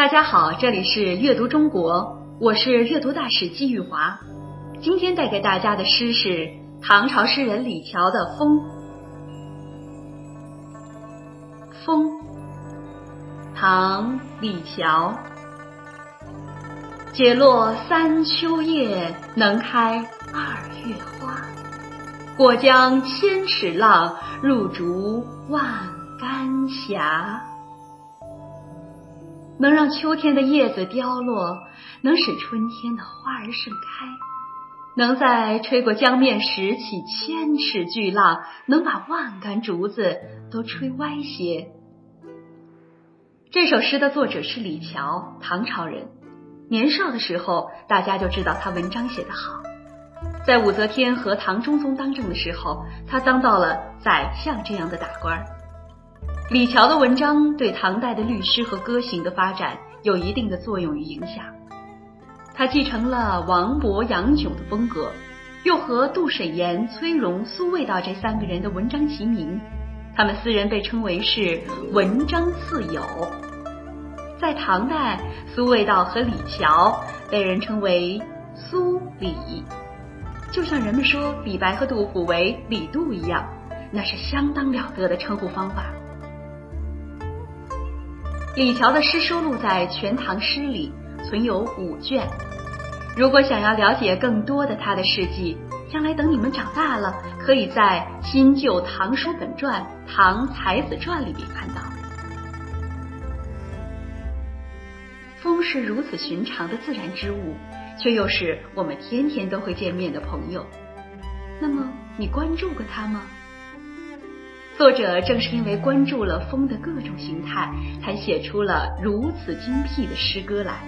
大家好，这里是阅读中国，我是阅读大使季玉华。今天带给大家的诗是唐朝诗人李峤的《风》。风，唐·李峤。解落三秋叶，能开二月花。过江千尺浪，入竹万竿斜。能让秋天的叶子凋落，能使春天的花儿盛开，能在吹过江面时起千尺巨浪，能把万竿竹子都吹歪斜。这首诗的作者是李峤，唐朝人。年少的时候，大家就知道他文章写得好。在武则天和唐中宗当政的时候，他当到了宰相这样的大官儿。李峤的文章对唐代的律诗和歌行的发展有一定的作用与影响。他继承了王勃、杨炯的风格，又和杜审言、崔融、苏味道这三个人的文章齐名。他们四人被称为是文章四友。在唐代，苏味道和李峤被人称为苏李，就像人们说李白和杜甫为李杜一样，那是相当了得的称呼方法。李峤的诗收录在《全唐诗》里，存有五卷。如果想要了解更多的他的事迹，将来等你们长大了，可以在《新旧唐书本传》《唐才子传》里面看到。风是如此寻常的自然之物，却又是我们天天都会见面的朋友。那么，你关注过它吗？作者正是因为关注了风的各种形态，才写出了如此精辟的诗歌来。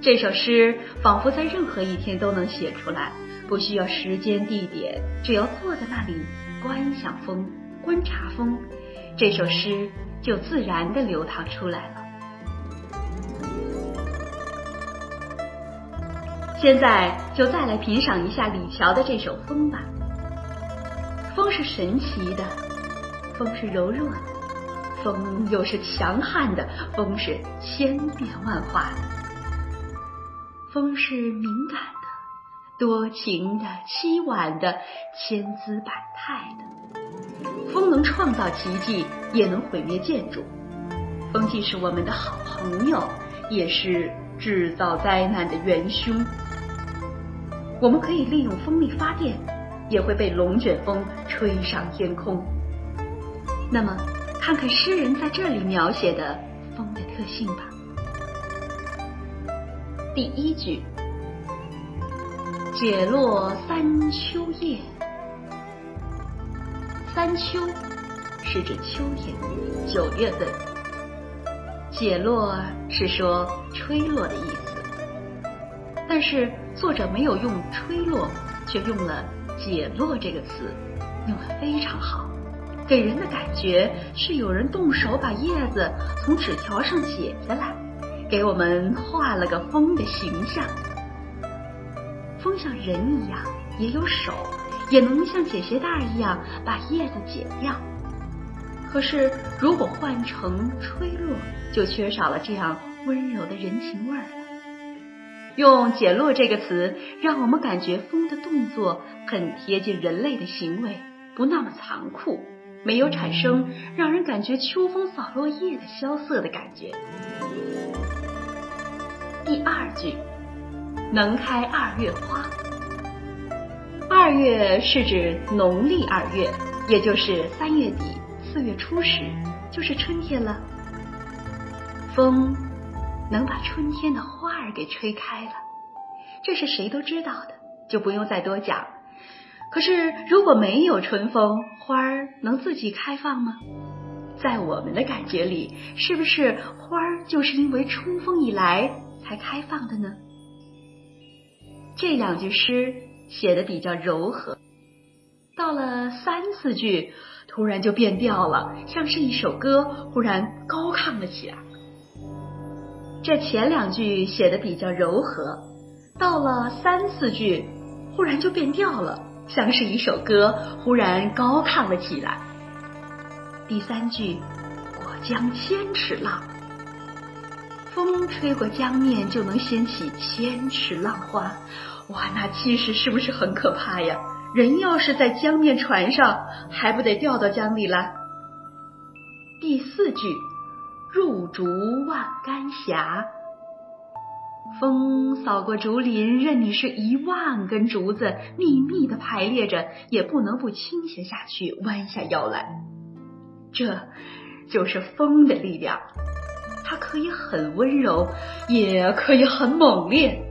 这首诗仿佛在任何一天都能写出来，不需要时间地点，只要坐在那里观想风、观察风，这首诗就自然的流淌出来了。现在就再来品赏一下李峤的这首《风》吧。风是神奇的，风是柔弱的，风又是强悍的，风是千变万化的，风是敏感的、多情的、凄婉的、千姿百态的。风能创造奇迹，也能毁灭建筑。风既是我们的好朋友，也是制造灾难的元凶。我们可以利用风力发电。也会被龙卷风吹上天空。那么，看看诗人在这里描写的风的特性吧。第一句：“解落三秋叶。”三秋是指秋天，九月份。解落是说吹落的意思，但是作者没有用吹落，却用了。解落这个词用的非常好，给人的感觉是有人动手把叶子从纸条上解下来，给我们画了个风的形象。风像人一样，也有手，也能像解鞋带一样把叶子解掉。可是如果换成吹落，就缺少了这样温柔的人情味儿。用“解落”这个词，让我们感觉风的动作很贴近人类的行为，不那么残酷，没有产生让人感觉秋风扫落叶的萧瑟的感觉。第二句，“能开二月花”，二月是指农历二月，也就是三月底四月初时，就是春天了。风。能把春天的儿给吹开了，这是谁都知道的，就不用再多讲。可是如果没有春风，花儿能自己开放吗？在我们的感觉里，是不是花儿就是因为春风一来才开放的呢？这两句诗写的比较柔和，到了三四句，突然就变调了，像是一首歌忽然高亢了起来。这前两句写的比较柔和，到了三四句，忽然就变调了，像是一首歌忽然高亢了起来。第三句“过江千尺浪”，风吹过江面就能掀起千尺浪花，哇，那气势是不是很可怕呀？人要是在江面船上，还不得掉到江里来？第四句，入竹万竿斜。风扫过竹林，任你是一万根竹子密密的排列着，也不能不倾斜下去，弯下腰来。这就是风的力量，它可以很温柔，也可以很猛烈。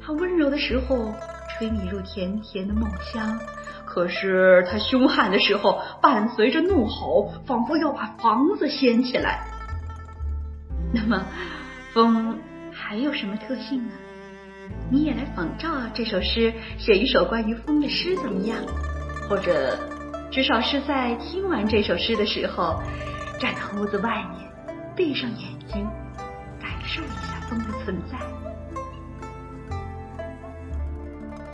它温柔的时候，吹你入甜甜的梦乡；可是它凶悍的时候，伴随着怒吼，仿佛要把房子掀起来。那么，风。还有什么特性呢？你也来仿照这首诗，写一首关于风的诗怎么样？或者，至少是在听完这首诗的时候，站到屋子外面，闭上眼睛，感受一下风的存在。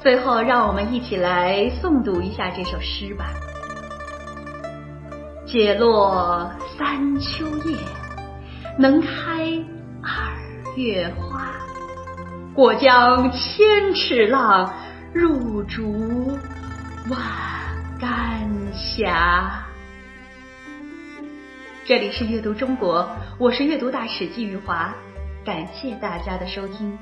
最后，让我们一起来诵读一下这首诗吧。解落三秋叶，能开二。月花过江千尺浪，入竹万竿斜。这里是阅读中国，我是阅读大使季玉华，感谢大家的收听。